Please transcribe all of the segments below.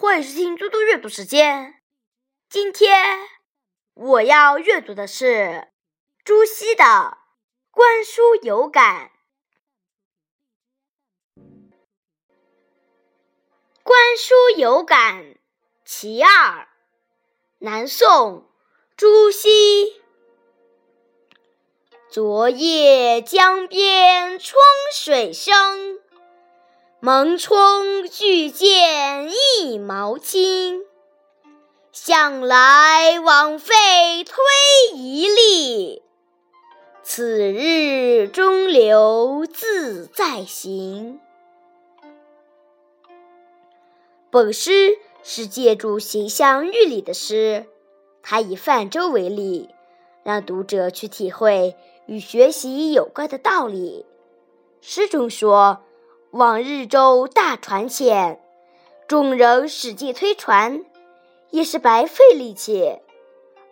欢迎收听嘟嘟阅读时间。今天我要阅读的是朱熹的《观书有感》。《观书有感》其二，南宋朱熹。昨夜江边春水生。蒙冲巨舰一毛轻，向来枉费推移力。此日中流自在行。本诗是借助形象寓理的诗，它以泛舟为例，让读者去体会与学习有关的道理。诗中说。往日舟大船浅，众人使劲推船，也是白费力气；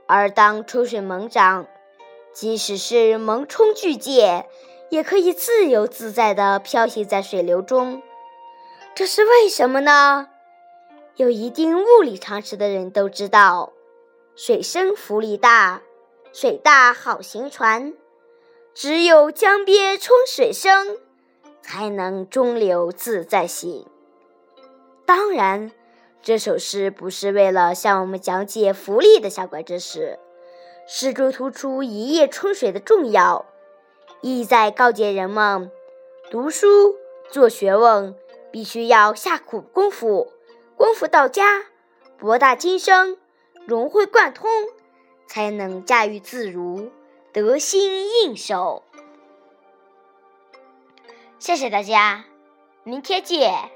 而当春水猛涨，即使是猛冲巨舰，也可以自由自在地漂行在水流中。这是为什么呢？有一定物理常识的人都知道，水深浮力大，水大好行船，只有江边冲水声。才能中流自在行。当然，这首诗不是为了向我们讲解浮力的相关知识，诗中突出一夜春水的重要，意在告诫人们，读书做学问必须要下苦功夫，功夫到家，博大精深，融会贯通，才能驾驭自如，得心应手。谢谢大家，明天见。